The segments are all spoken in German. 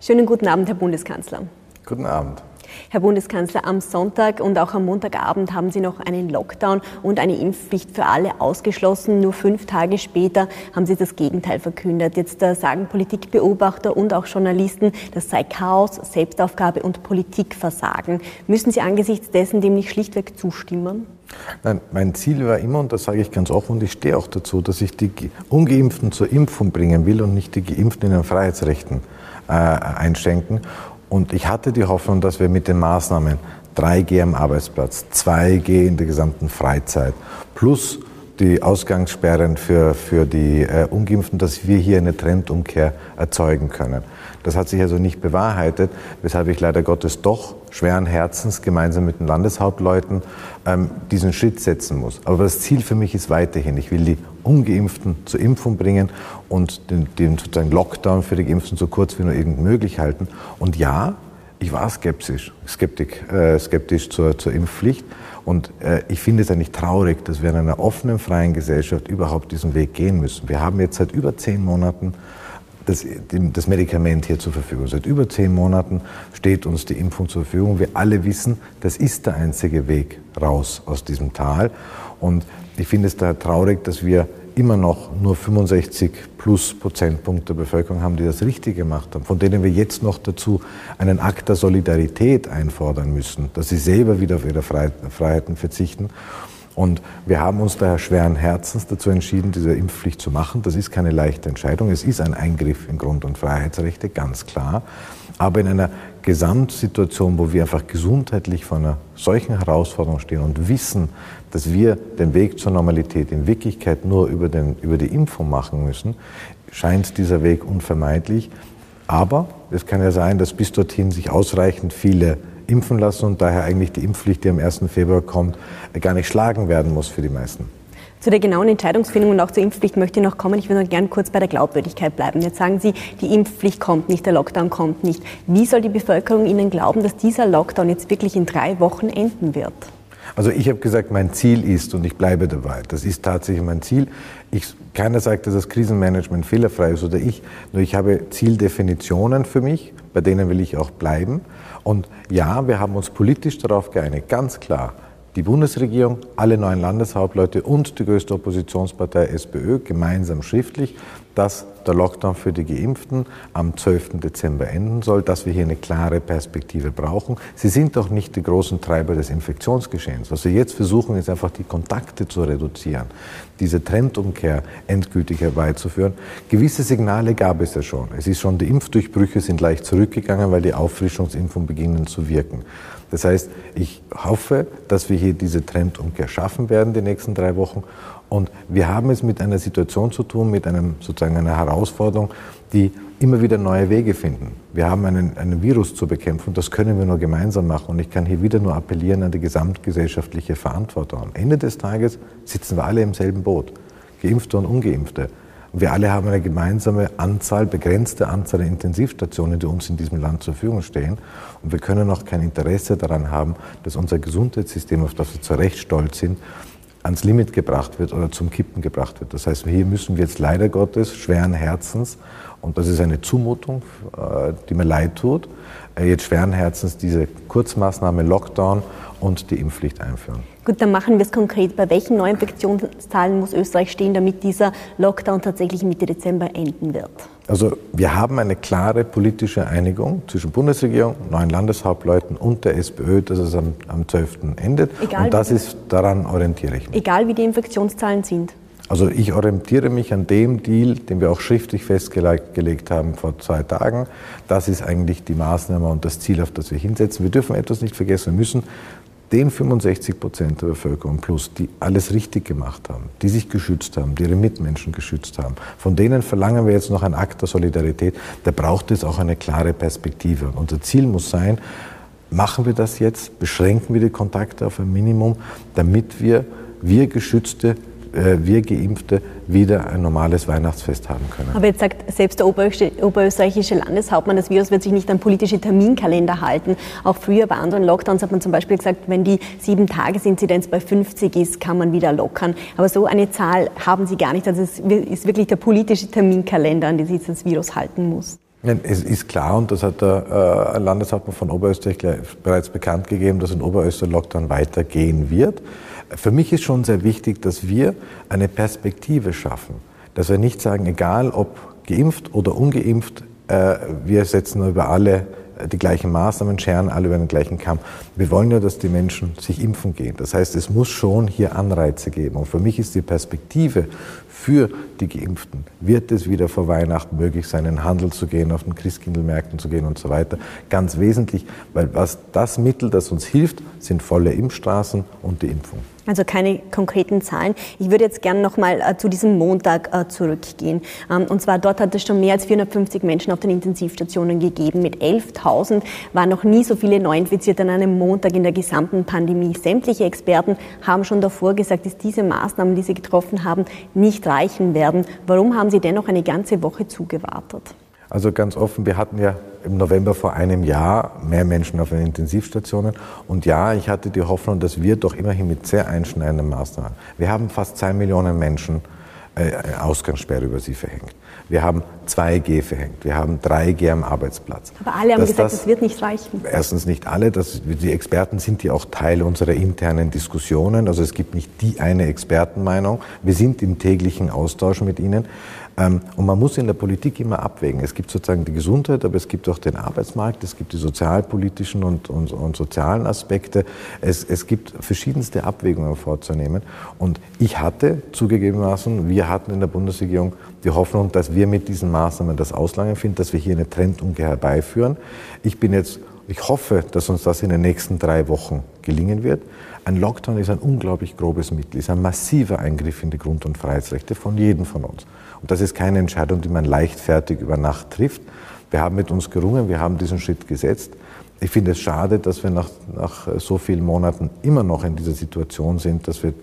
Schönen guten Abend, Herr Bundeskanzler. Guten Abend. Herr Bundeskanzler, am Sonntag und auch am Montagabend haben Sie noch einen Lockdown und eine Impfpflicht für alle ausgeschlossen. Nur fünf Tage später haben Sie das Gegenteil verkündet. Jetzt äh, sagen Politikbeobachter und auch Journalisten, das sei Chaos, Selbstaufgabe und Politikversagen. Müssen Sie angesichts dessen dem nicht schlichtweg zustimmen? Nein, mein Ziel war immer, und das sage ich ganz offen und ich stehe auch dazu, dass ich die Ungeimpften zur Impfung bringen will und nicht die Geimpften in den Freiheitsrechten äh, einschränken. Und ich hatte die Hoffnung, dass wir mit den Maßnahmen 3G am Arbeitsplatz, 2G in der gesamten Freizeit plus die Ausgangssperren für, für die äh, Ungeimpften, dass wir hier eine Trendumkehr erzeugen können. Das hat sich also nicht bewahrheitet, weshalb ich leider Gottes doch schweren Herzens gemeinsam mit den Landeshauptleuten ähm, diesen Schritt setzen muss. Aber das Ziel für mich ist weiterhin, ich will die Ungeimpften zur Impfung bringen und den, den sozusagen Lockdown für die Geimpften so kurz wie nur irgend möglich halten. Und ja, ich war skeptisch, skeptik, äh, skeptisch zur, zur Impfpflicht. Und äh, ich finde es eigentlich traurig, dass wir in einer offenen, freien Gesellschaft überhaupt diesen Weg gehen müssen. Wir haben jetzt seit über zehn Monaten das, das Medikament hier zur Verfügung. Seit über zehn Monaten steht uns die Impfung zur Verfügung. Wir alle wissen, das ist der einzige Weg raus aus diesem Tal. Und ich finde es daher traurig, dass wir immer noch nur 65 plus Prozentpunkte der Bevölkerung haben, die das richtig gemacht haben, von denen wir jetzt noch dazu einen Akt der Solidarität einfordern müssen, dass sie selber wieder auf ihre Freiheiten verzichten. Und wir haben uns daher schweren Herzens dazu entschieden, diese Impfpflicht zu machen. Das ist keine leichte Entscheidung. Es ist ein Eingriff in Grund- und Freiheitsrechte, ganz klar. Aber in einer Gesamtsituation, wo wir einfach gesundheitlich vor einer solchen Herausforderung stehen und wissen, dass wir den Weg zur Normalität in Wirklichkeit nur über, den, über die Impfung machen müssen, scheint dieser Weg unvermeidlich. Aber es kann ja sein, dass bis dorthin sich ausreichend viele impfen lassen und daher eigentlich die Impfpflicht, die am 1. Februar kommt, gar nicht schlagen werden muss für die meisten. Zu der genauen Entscheidungsfindung und auch zur Impfpflicht möchte ich noch kommen. Ich würde noch gern kurz bei der Glaubwürdigkeit bleiben. Jetzt sagen Sie, die Impfpflicht kommt nicht, der Lockdown kommt nicht. Wie soll die Bevölkerung Ihnen glauben, dass dieser Lockdown jetzt wirklich in drei Wochen enden wird? Also ich habe gesagt, mein Ziel ist, und ich bleibe dabei, das ist tatsächlich mein Ziel. Ich, keiner sagt, dass das Krisenmanagement fehlerfrei ist oder ich, nur ich habe Zieldefinitionen für mich, bei denen will ich auch bleiben. Und ja, wir haben uns politisch darauf geeinigt, ganz klar. Die Bundesregierung, alle neuen Landeshauptleute und die größte Oppositionspartei SPÖ gemeinsam schriftlich, dass der Lockdown für die Geimpften am 12. Dezember enden soll, dass wir hier eine klare Perspektive brauchen. Sie sind doch nicht die großen Treiber des Infektionsgeschehens. Was wir jetzt versuchen, ist einfach die Kontakte zu reduzieren, diese Trendumkehr endgültig herbeizuführen. Gewisse Signale gab es ja schon. Es ist schon, die Impfdurchbrüche sind leicht zurückgegangen, weil die Auffrischungsimpfungen beginnen zu wirken. Das heißt, ich hoffe, dass wir hier diese Trendumkehr schaffen werden die nächsten drei Wochen. Und wir haben es mit einer Situation zu tun, mit einem, sozusagen einer Herausforderung, die immer wieder neue Wege finden. Wir haben einen, einen Virus zu bekämpfen, das können wir nur gemeinsam machen. Und ich kann hier wieder nur appellieren an die gesamtgesellschaftliche Verantwortung. Am Ende des Tages sitzen wir alle im selben Boot, Geimpfte und Ungeimpfte. Und wir alle haben eine gemeinsame Anzahl, begrenzte Anzahl der Intensivstationen, die uns in diesem Land zur Verfügung stehen. Und wir können auch kein Interesse daran haben, dass unser Gesundheitssystem, auf das wir zu Recht stolz sind, ans Limit gebracht wird oder zum Kippen gebracht wird. Das heißt, hier müssen wir jetzt leider Gottes schweren Herzens, und das ist eine Zumutung, äh, die mir leid tut, äh, jetzt schweren Herzens diese Kurzmaßnahme Lockdown und die Impfpflicht einführen. Gut, dann machen wir es konkret. Bei welchen Neuinfektionszahlen muss Österreich stehen, damit dieser Lockdown tatsächlich Mitte Dezember enden wird? Also wir haben eine klare politische Einigung zwischen Bundesregierung, neuen Landeshauptleuten und der SPÖ, dass es am, am 12. endet. Egal und das ist, daran orientiere ich mich. Egal wie die Infektionszahlen sind. Also ich orientiere mich an dem Deal, den wir auch schriftlich festgelegt haben vor zwei Tagen. Das ist eigentlich die Maßnahme und das Ziel, auf das wir hinsetzen. Wir dürfen etwas nicht vergessen. Wir müssen den 65 Prozent der Bevölkerung plus, die alles richtig gemacht haben, die sich geschützt haben, die ihre Mitmenschen geschützt haben, von denen verlangen wir jetzt noch einen Akt der Solidarität. Da braucht es auch eine klare Perspektive. Und unser Ziel muss sein, machen wir das jetzt, beschränken wir die Kontakte auf ein Minimum, damit wir, wir Geschützte, wir Geimpfte wieder ein normales Weihnachtsfest haben können. Aber jetzt sagt selbst der oberösterreichische Landeshauptmann, das Virus wird sich nicht an politische Terminkalender halten. Auch früher bei anderen Lockdowns hat man zum Beispiel gesagt, wenn die sieben Tagesinzidenz bei 50 ist, kann man wieder lockern. Aber so eine Zahl haben Sie gar nicht. Also es ist wirklich der politische Terminkalender, an den sich das Virus halten muss. Es ist klar, und das hat der äh, Landeshauptmann von Oberösterreich bereits bekannt gegeben, dass in Oberösterreich Lockdown weitergehen wird. Für mich ist schon sehr wichtig, dass wir eine Perspektive schaffen. Dass wir nicht sagen, egal ob geimpft oder ungeimpft, äh, wir setzen über alle die gleichen Maßnahmen, scheren alle über den gleichen Kamm. Wir wollen ja, dass die Menschen sich impfen gehen. Das heißt, es muss schon hier Anreize geben. Und für mich ist die Perspektive für die Geimpften, wird es wieder vor Weihnachten möglich sein, in den Handel zu gehen, auf den Christkindlmärkten zu gehen und so weiter. Ganz wesentlich, weil was das Mittel, das uns hilft, sind volle Impfstraßen und die Impfung. Also keine konkreten Zahlen. Ich würde jetzt gerne noch mal äh, zu diesem Montag äh, zurückgehen. Ähm, und zwar dort hat es schon mehr als 450 Menschen auf den Intensivstationen gegeben. Mit 11.000 waren noch nie so viele Neuinfizierte an einem Montag in der gesamten Pandemie. Sämtliche Experten haben schon davor gesagt, dass diese Maßnahmen, die sie getroffen haben, nicht reichen werden. Warum haben Sie dennoch eine ganze Woche zugewartet? Also ganz offen, wir hatten ja im November vor einem Jahr mehr Menschen auf den Intensivstationen. Und ja, ich hatte die Hoffnung, dass wir doch immerhin mit sehr einschneidenden Maßnahmen, wir haben fast zwei Millionen Menschen äh, Ausgangssperre über sie verhängt. Wir haben 2G verhängt. Wir haben 3G am Arbeitsplatz. Aber alle haben Dass gesagt, das, das, wird nicht reichen. Erstens nicht alle. Das, die Experten sind ja auch Teil unserer internen Diskussionen. Also es gibt nicht die eine Expertenmeinung. Wir sind im täglichen Austausch mit ihnen. Ähm, und man muss in der Politik immer abwägen. Es gibt sozusagen die Gesundheit, aber es gibt auch den Arbeitsmarkt, es gibt die sozialpolitischen und, und, und sozialen Aspekte. Es, es gibt verschiedenste Abwägungen vorzunehmen. Und ich hatte zugegebenermaßen, wir hatten in der Bundesregierung die Hoffnung, dass wir mit diesen Maßnahmen das Auslangen finden, dass wir hier eine Trendumkehr herbeiführen. Ich bin jetzt ich hoffe, dass uns das in den nächsten drei Wochen gelingen wird. Ein Lockdown ist ein unglaublich grobes Mittel, ist ein massiver Eingriff in die Grund- und Freiheitsrechte von jedem von uns. Und das ist keine Entscheidung, die man leichtfertig über Nacht trifft. Wir haben mit uns gerungen, wir haben diesen Schritt gesetzt. Ich finde es schade, dass wir nach, nach so vielen Monaten immer noch in dieser Situation sind, dass wir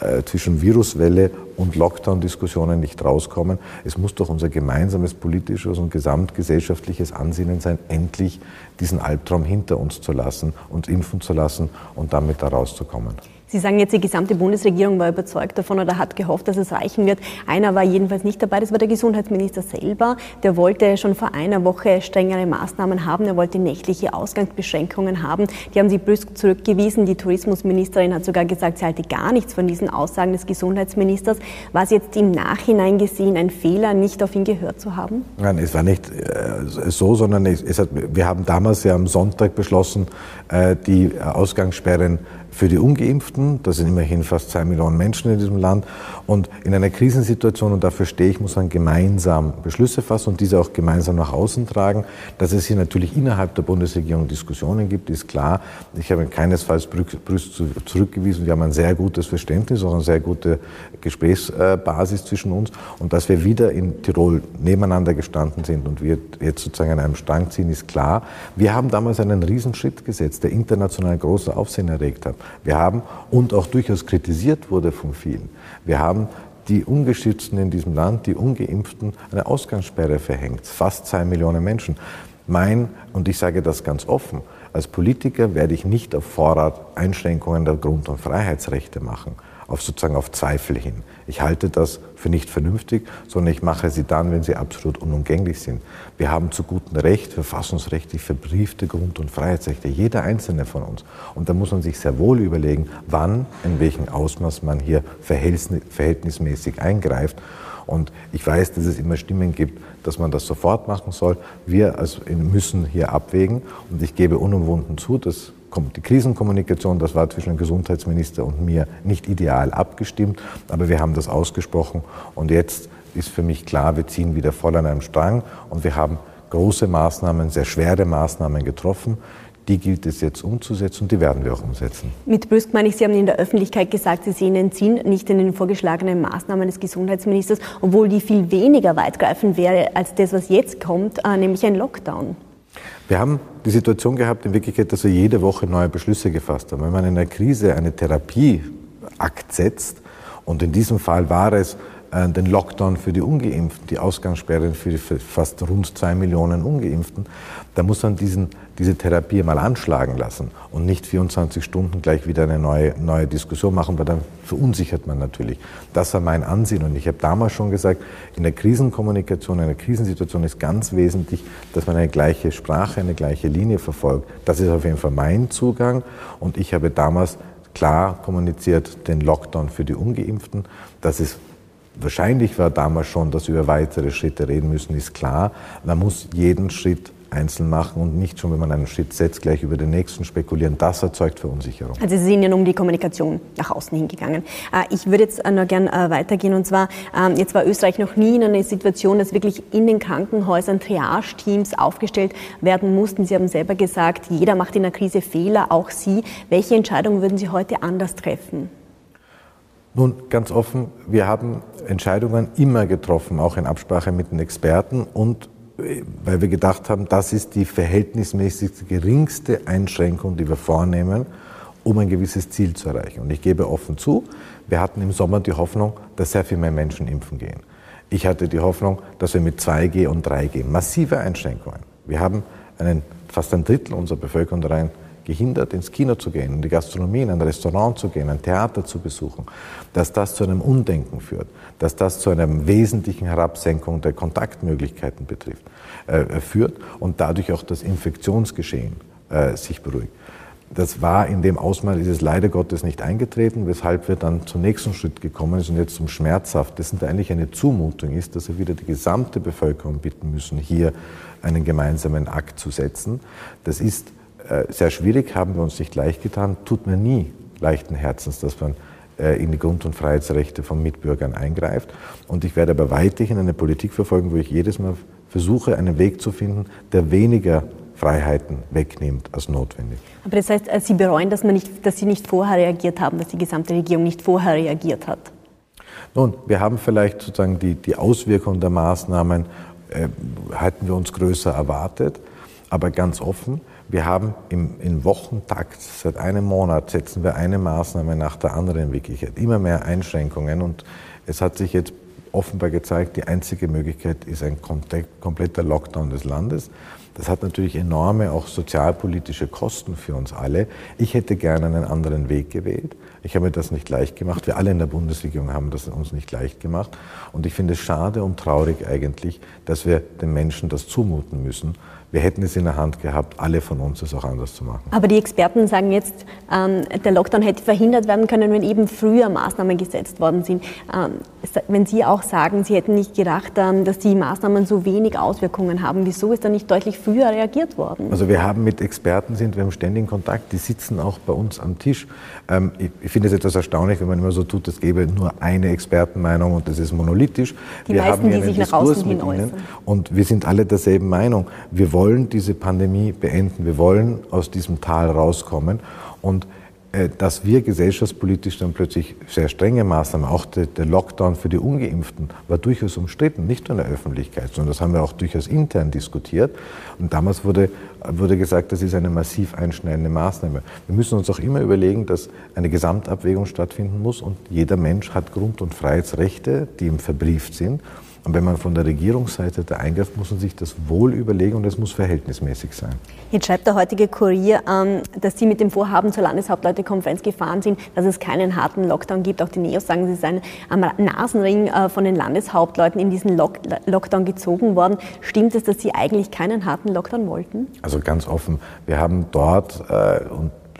äh, zwischen Viruswelle und Lockdown-Diskussionen nicht rauskommen. Es muss doch unser gemeinsames politisches und gesamtgesellschaftliches Ansinnen sein, endlich diesen Albtraum hinter uns zu lassen, uns impfen zu lassen und damit da rauszukommen. Sie sagen jetzt, die gesamte Bundesregierung war überzeugt davon oder hat gehofft, dass es reichen wird. Einer war jedenfalls nicht dabei, das war der Gesundheitsminister selber. Der wollte schon vor einer Woche strengere Maßnahmen haben. Er wollte nächtliche Ausgangsbeschränkungen haben. Die haben sie brüsk zurückgewiesen. Die Tourismusministerin hat sogar gesagt, sie halte gar nichts von diesen Aussagen des Gesundheitsministers. War es jetzt im Nachhinein gesehen ein Fehler, nicht auf ihn gehört zu haben? Nein, es war nicht äh, so, sondern es, hat, wir haben damals ja am Sonntag beschlossen, äh, die Ausgangssperren für die Ungeimpften. Das sind immerhin fast zwei Millionen Menschen in diesem Land. Und in einer Krisensituation, und dafür stehe ich, muss man gemeinsam Beschlüsse fassen und diese auch gemeinsam nach außen tragen. Dass es hier natürlich innerhalb der Bundesregierung Diskussionen gibt, ist klar. Ich habe keinesfalls Brüst zurückgewiesen. Wir haben ein sehr gutes Verständnis, auch eine sehr gute Gesprächsbasis zwischen uns. Und dass wir wieder in Tirol nebeneinander gestanden sind und wir jetzt sozusagen an einem Strang ziehen, ist klar. Wir haben damals einen Riesenschritt gesetzt, der international große Aufsehen erregt hat. Wir haben und auch durchaus kritisiert wurde von vielen. Wir haben die Ungeschützten in diesem Land, die Ungeimpften, eine Ausgangssperre verhängt. Fast zwei Millionen Menschen. Mein, und ich sage das ganz offen, als Politiker werde ich nicht auf Vorrat Einschränkungen der Grund- und Freiheitsrechte machen auf sozusagen auf Zweifel hin. Ich halte das für nicht vernünftig, sondern ich mache sie dann, wenn sie absolut unumgänglich sind. Wir haben zu gutem Recht verfassungsrechtlich verbriefte Grund- und Freiheitsrechte, jeder einzelne von uns. Und da muss man sich sehr wohl überlegen, wann, in welchem Ausmaß man hier verhältnismäßig eingreift. Und ich weiß, dass es immer Stimmen gibt, dass man das sofort machen soll. Wir also müssen hier abwägen. Und ich gebe unumwunden zu, dass die Krisenkommunikation, das war zwischen dem Gesundheitsminister und mir nicht ideal abgestimmt, aber wir haben das ausgesprochen und jetzt ist für mich klar, wir ziehen wieder voll an einem Strang und wir haben große Maßnahmen, sehr schwere Maßnahmen getroffen. Die gilt es jetzt umzusetzen und die werden wir auch umsetzen. Mit Brüsk meine ich, Sie haben in der Öffentlichkeit gesagt, Sie sehen den Sinn nicht in den vorgeschlagenen Maßnahmen des Gesundheitsministers, obwohl die viel weniger weitgreifend wäre als das, was jetzt kommt, äh, nämlich ein Lockdown. Wir haben die Situation gehabt, in Wirklichkeit, dass wir jede Woche neue Beschlüsse gefasst haben. Wenn man in einer Krise eine Therapieakt setzt, und in diesem Fall war es den Lockdown für die Ungeimpften, die Ausgangssperren für die fast rund zwei Millionen Ungeimpften, da muss man diesen, diese Therapie mal anschlagen lassen und nicht 24 Stunden gleich wieder eine neue, neue Diskussion machen, weil dann verunsichert man natürlich. Das war mein Ansehen und ich habe damals schon gesagt, in der Krisenkommunikation, in der Krisensituation ist ganz wesentlich, dass man eine gleiche Sprache, eine gleiche Linie verfolgt. Das ist auf jeden Fall mein Zugang und ich habe damals klar kommuniziert den Lockdown für die Ungeimpften. Das ist wahrscheinlich war damals schon, dass wir über weitere Schritte reden müssen, ist klar. Man muss jeden Schritt einzeln machen und nicht schon, wenn man einen Schritt setzt, gleich über den nächsten spekulieren. Das erzeugt Verunsicherung. Also Sie sind ja um die Kommunikation nach außen hingegangen. Äh, ich würde jetzt äh, noch gern äh, weitergehen und zwar, ähm, jetzt war Österreich noch nie in einer Situation, dass wirklich in den Krankenhäusern Triage-Teams aufgestellt werden mussten. Sie haben selber gesagt, jeder macht in der Krise Fehler, auch Sie. Welche Entscheidungen würden Sie heute anders treffen? Nun, ganz offen, wir haben Entscheidungen immer getroffen, auch in Absprache mit den Experten und äh, weil wir gedacht haben, das ist die verhältnismäßig geringste Einschränkung, die wir vornehmen, um ein gewisses Ziel zu erreichen. Und ich gebe offen zu, wir hatten im Sommer die Hoffnung, dass sehr viel mehr Menschen impfen gehen. Ich hatte die Hoffnung, dass wir mit 2G und 3G massive Einschränkungen. Wir haben einen, fast ein Drittel unserer Bevölkerung rein gehindert, ins Kino zu gehen, in die Gastronomie, in ein Restaurant zu gehen, ein Theater zu besuchen, dass das zu einem Undenken führt, dass das zu einer wesentlichen Herabsenkung der Kontaktmöglichkeiten betrifft, äh, führt und dadurch auch das Infektionsgeschehen äh, sich beruhigt. Das war in dem Ausmaß, ist es leider Gottes nicht eingetreten, weshalb wir dann zum nächsten Schritt gekommen sind jetzt zum Schmerzhaftesten, der eigentlich eine Zumutung ist, dass wir wieder die gesamte Bevölkerung bitten müssen, hier einen gemeinsamen Akt zu setzen. Das ist sehr schwierig, haben wir uns nicht leicht getan, tut mir nie leichten Herzens, dass man äh, in die Grund- und Freiheitsrechte von Mitbürgern eingreift. Und ich werde aber weiterhin eine Politik verfolgen, wo ich jedes Mal versuche, einen Weg zu finden, der weniger Freiheiten wegnimmt als notwendig. Aber das heißt, äh, Sie bereuen, dass, man nicht, dass Sie nicht vorher reagiert haben, dass die gesamte Regierung nicht vorher reagiert hat? Nun, wir haben vielleicht sozusagen die, die Auswirkungen der Maßnahmen, äh, hätten wir uns größer erwartet, aber ganz offen, wir haben im, im Wochentakt, seit einem Monat setzen wir eine Maßnahme nach der anderen in Wirklichkeit. Immer mehr Einschränkungen und es hat sich jetzt offenbar gezeigt, die einzige Möglichkeit ist ein kompletter Lockdown des Landes. Das hat natürlich enorme auch sozialpolitische Kosten für uns alle. Ich hätte gerne einen anderen Weg gewählt. Ich habe mir das nicht leicht gemacht. Wir alle in der Bundesregierung haben das uns nicht leicht gemacht. Und ich finde es schade und traurig eigentlich, dass wir den Menschen das zumuten müssen wir hätten es in der Hand gehabt, alle von uns es auch anders zu machen. Aber die Experten sagen jetzt, ähm, der Lockdown hätte verhindert werden können, wenn eben früher Maßnahmen gesetzt worden sind. Ähm, wenn Sie auch sagen, Sie hätten nicht gedacht, ähm, dass die Maßnahmen so wenig Auswirkungen haben, wieso ist da nicht deutlich früher reagiert worden? Also wir haben mit Experten sind wir im ständigen Kontakt, die sitzen auch bei uns am Tisch. Ähm, ich, ich finde es etwas erstaunlich, wenn man immer so tut, es gäbe nur eine Expertenmeinung und das ist monolithisch. Die wir meisten, haben hier die sich Diskurs hin äußern. Und wir sind alle derselben Meinung. Wir wollen diese Pandemie beenden. Wir wollen aus diesem Tal rauskommen. Und dass wir gesellschaftspolitisch dann plötzlich sehr strenge Maßnahmen, auch der, der, Lockdown für die Ungeimpften, war durchaus umstritten, nicht nur in der Öffentlichkeit, sondern das haben wir auch durchaus intern diskutiert. Und damals wurde, wurde gesagt, das ist eine massiv einschneidende Maßnahme. Wir müssen uns auch immer überlegen, dass eine Gesamtabwägung stattfinden muss und jeder Mensch hat Grund- und Freiheitsrechte, die ihm verbrieft sind. Und wenn man von der Regierungsseite da eingreift, muss man sich das wohl überlegen und es muss verhältnismäßig sein. Jetzt schreibt der heutige Kurier, ähm, dass Sie mit dem Vorhaben zur Landeshauptleutekonferenz gefahren sind, dass es keinen harten Lockdown gibt. Auch die Neos sagen, Sie seien am Nasenring äh, von den Landeshauptleuten in diesen Lockdown gezogen worden. Stimmt es, dass Sie eigentlich keinen harten Lockdown wollten? Also ganz offen. Wir haben dort äh,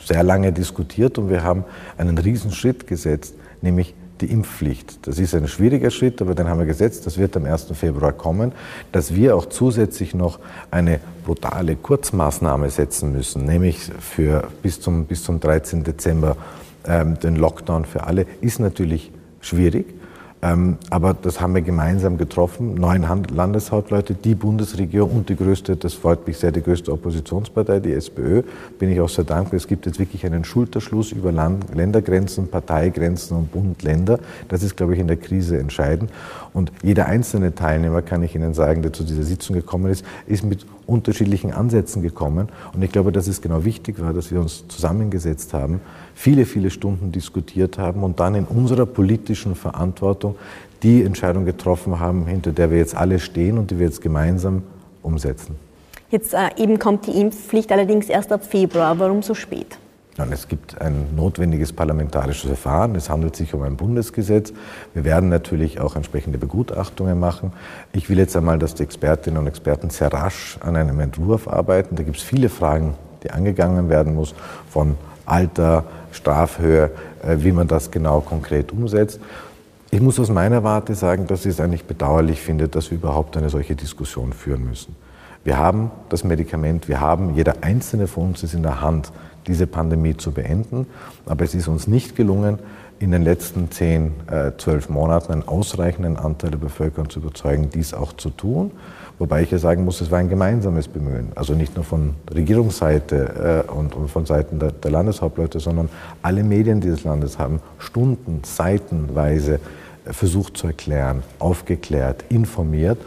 sehr lange diskutiert und wir haben einen Riesenschritt gesetzt, nämlich die Impfpflicht. Das ist ein schwieriger Schritt, aber den haben wir gesetzt. Das wird am 1. Februar kommen. Dass wir auch zusätzlich noch eine brutale Kurzmaßnahme setzen müssen, nämlich für bis zum, bis zum 13. Dezember ähm, den Lockdown für alle, ist natürlich schwierig. Ähm, aber das haben wir gemeinsam getroffen, neun Landeshauptleute, die Bundesregierung und die größte, das freut mich sehr, die größte Oppositionspartei, die SPÖ, bin ich auch sehr dankbar. Es gibt jetzt wirklich einen Schulterschluss über Land Ländergrenzen, Parteigrenzen und Bund-Länder. Das ist, glaube ich, in der Krise entscheidend. Und jeder einzelne Teilnehmer, kann ich Ihnen sagen, der zu dieser Sitzung gekommen ist, ist mit unterschiedlichen Ansätzen gekommen. Und ich glaube, dass es genau wichtig war, dass wir uns zusammengesetzt haben, viele, viele Stunden diskutiert haben und dann in unserer politischen Verantwortung die Entscheidung getroffen haben, hinter der wir jetzt alle stehen und die wir jetzt gemeinsam umsetzen. Jetzt äh, eben kommt die Impfpflicht allerdings erst ab Februar. Warum so spät? Nein, es gibt ein notwendiges parlamentarisches Verfahren. Es handelt sich um ein Bundesgesetz. Wir werden natürlich auch entsprechende Begutachtungen machen. Ich will jetzt einmal, dass die Expertinnen und Experten sehr rasch an einem Entwurf arbeiten. Da gibt es viele Fragen, die angegangen werden muss, von Alter, Strafhöhe, äh, wie man das genau konkret umsetzt. Ich muss aus meiner Warte sagen, dass ich es eigentlich bedauerlich finde, dass wir überhaupt eine solche Diskussion führen müssen. Wir haben das Medikament, wir haben, jeder einzelne von uns ist in der Hand, diese Pandemie zu beenden. Aber es ist uns nicht gelungen, in den letzten zehn, äh, zwölf Monaten einen ausreichenden Anteil der Bevölkerung zu überzeugen, dies auch zu tun. Wobei ich ja sagen muss, es war ein gemeinsames Bemühen. Also nicht nur von Regierungsseite äh, und, von Seiten der, Landeshauptleute, sondern alle Medien dieses Landes haben Stunden, seitenweise versucht zu erklären, aufgeklärt, informiert.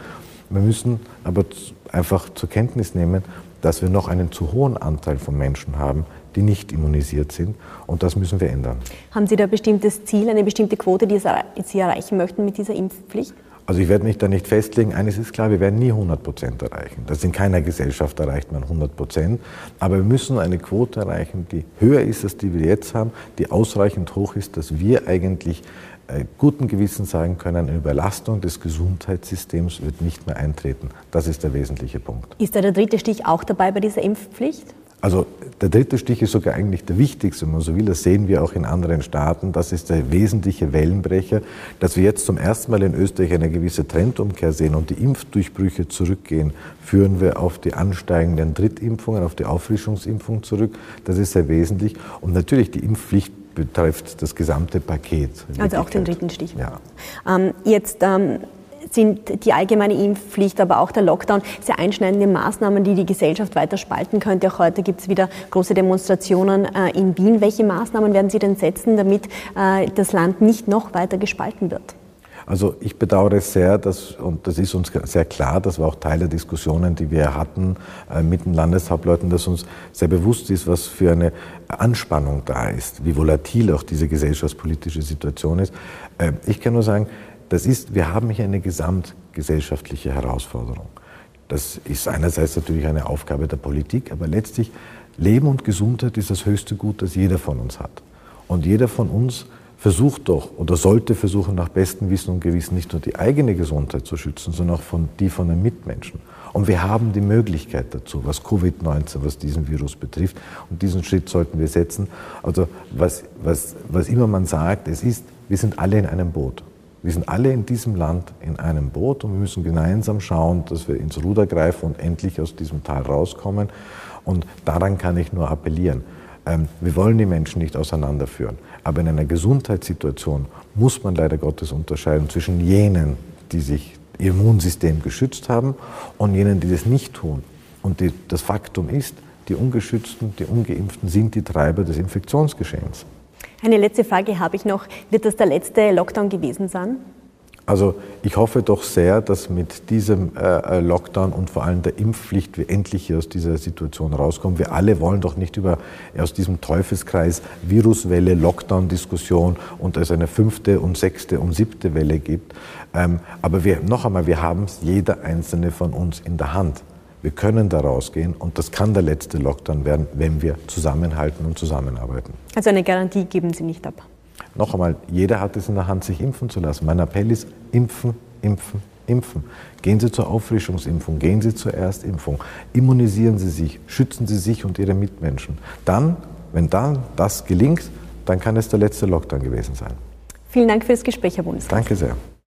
Wir müssen aber einfach zur Kenntnis nehmen, dass wir noch einen zu hohen Anteil von Menschen haben, die nicht immunisiert sind. Und das müssen wir ändern. Haben Sie da ein bestimmtes Ziel, eine bestimmte Quote, die Sie erreichen möchten mit dieser Impfpflicht? Also ich werde mich da nicht festlegen. Eines ist klar, wir werden nie 100 Prozent erreichen. Das in keiner Gesellschaft erreicht man 100 Prozent. Aber wir müssen eine Quote erreichen, die höher ist als die wir jetzt haben, die ausreichend hoch ist, dass wir eigentlich äh, guten Gewissen sagen können, eine Überlastung des Gesundheitssystems wird nicht mehr eintreten. Das ist der wesentliche Punkt. Ist da der dritte Stich auch dabei bei dieser Impfpflicht? Also der dritte Stich ist sogar eigentlich der wichtigste, wenn man so will. Das sehen wir auch in anderen Staaten. Das ist der wesentliche Wellenbrecher, dass wir jetzt zum ersten Mal in Österreich eine gewisse Trendumkehr sehen und die Impfdurchbrüche zurückgehen, führen wir auf die ansteigenden Drittimpfungen, auf die Auffrischungsimpfung zurück. Das ist sehr wesentlich. Und natürlich die Impfpflicht betrifft das gesamte Paket. Also auch den dritten Stich. Ja. Ähm, jetzt ähm, sind die allgemeine Impfpflicht, aber auch der Lockdown sehr einschneidende Maßnahmen, die die Gesellschaft weiter spalten könnte. Auch heute gibt es wieder große Demonstrationen äh, in Wien. Welche Maßnahmen werden Sie denn setzen, damit äh, das Land nicht noch weiter gespalten wird? Also ich bedauere sehr, dass, und das ist uns sehr klar, das war auch Teil der Diskussionen, die wir hatten äh, mit den Landeshauptleuten, dass uns sehr bewusst ist, was für eine Anspannung da ist, wie volatil auch diese gesellschaftspolitische Situation ist. Ich kann nur sagen, das ist, wir haben hier eine gesamtgesellschaftliche Herausforderung. Das ist einerseits natürlich eine Aufgabe der Politik, aber letztlich Leben und Gesundheit ist das höchste Gut, das jeder von uns hat. Und jeder von uns versucht doch oder sollte versuchen, nach bestem Wissen und Gewissen nicht nur die eigene Gesundheit zu schützen, sondern auch von, die von den Mitmenschen. Und wir haben die Möglichkeit dazu, was Covid-19, was diesen Virus betrifft. Und diesen Schritt sollten wir setzen. Also was, was, was immer man sagt, es ist, wir sind alle in einem Boot. Wir sind alle in diesem Land in einem Boot und wir müssen gemeinsam schauen, dass wir ins Ruder greifen und endlich aus diesem Tal rauskommen. Und daran kann ich nur appellieren. Ähm, wir wollen die Menschen nicht auseinanderführen. Aber in einer Gesundheitssituation muss man leider Gottes unterscheiden zwischen jenen, die sich ihr Immunsystem geschützt haben und jenen, die das nicht tun. Und die, das Faktum ist, die Ungeschützten, die Ungeimpften sind die Treiber des Infektionsgeschehens. Eine letzte Frage habe ich noch. Wird das der letzte Lockdown gewesen sein? Also ich hoffe doch sehr, dass mit diesem äh, Lockdown und vor allem der Impfpflicht wir endlich hier aus dieser Situation rauskommen. Wir alle wollen doch nicht über aus diesem Teufelskreis Viruswelle, Lockdown-Diskussion und es eine fünfte und sechste und siebte Welle gibt. Ähm, aber wir, noch einmal, wir haben es jeder einzelne von uns in der Hand. Wir können da rausgehen und das kann der letzte Lockdown werden, wenn wir zusammenhalten und zusammenarbeiten. Also eine Garantie geben Sie nicht ab? Noch einmal, jeder hat es in der Hand, sich impfen zu lassen. Mein Appell ist, impfen, impfen, impfen. Gehen Sie zur Auffrischungsimpfung, gehen Sie zur Erstimpfung, immunisieren Sie sich, schützen Sie sich und Ihre Mitmenschen. Dann, wenn dann das gelingt, dann kann es der letzte Lockdown gewesen sein. Vielen Dank für das Gespräch, Herr Bundeskanzler. Danke sehr.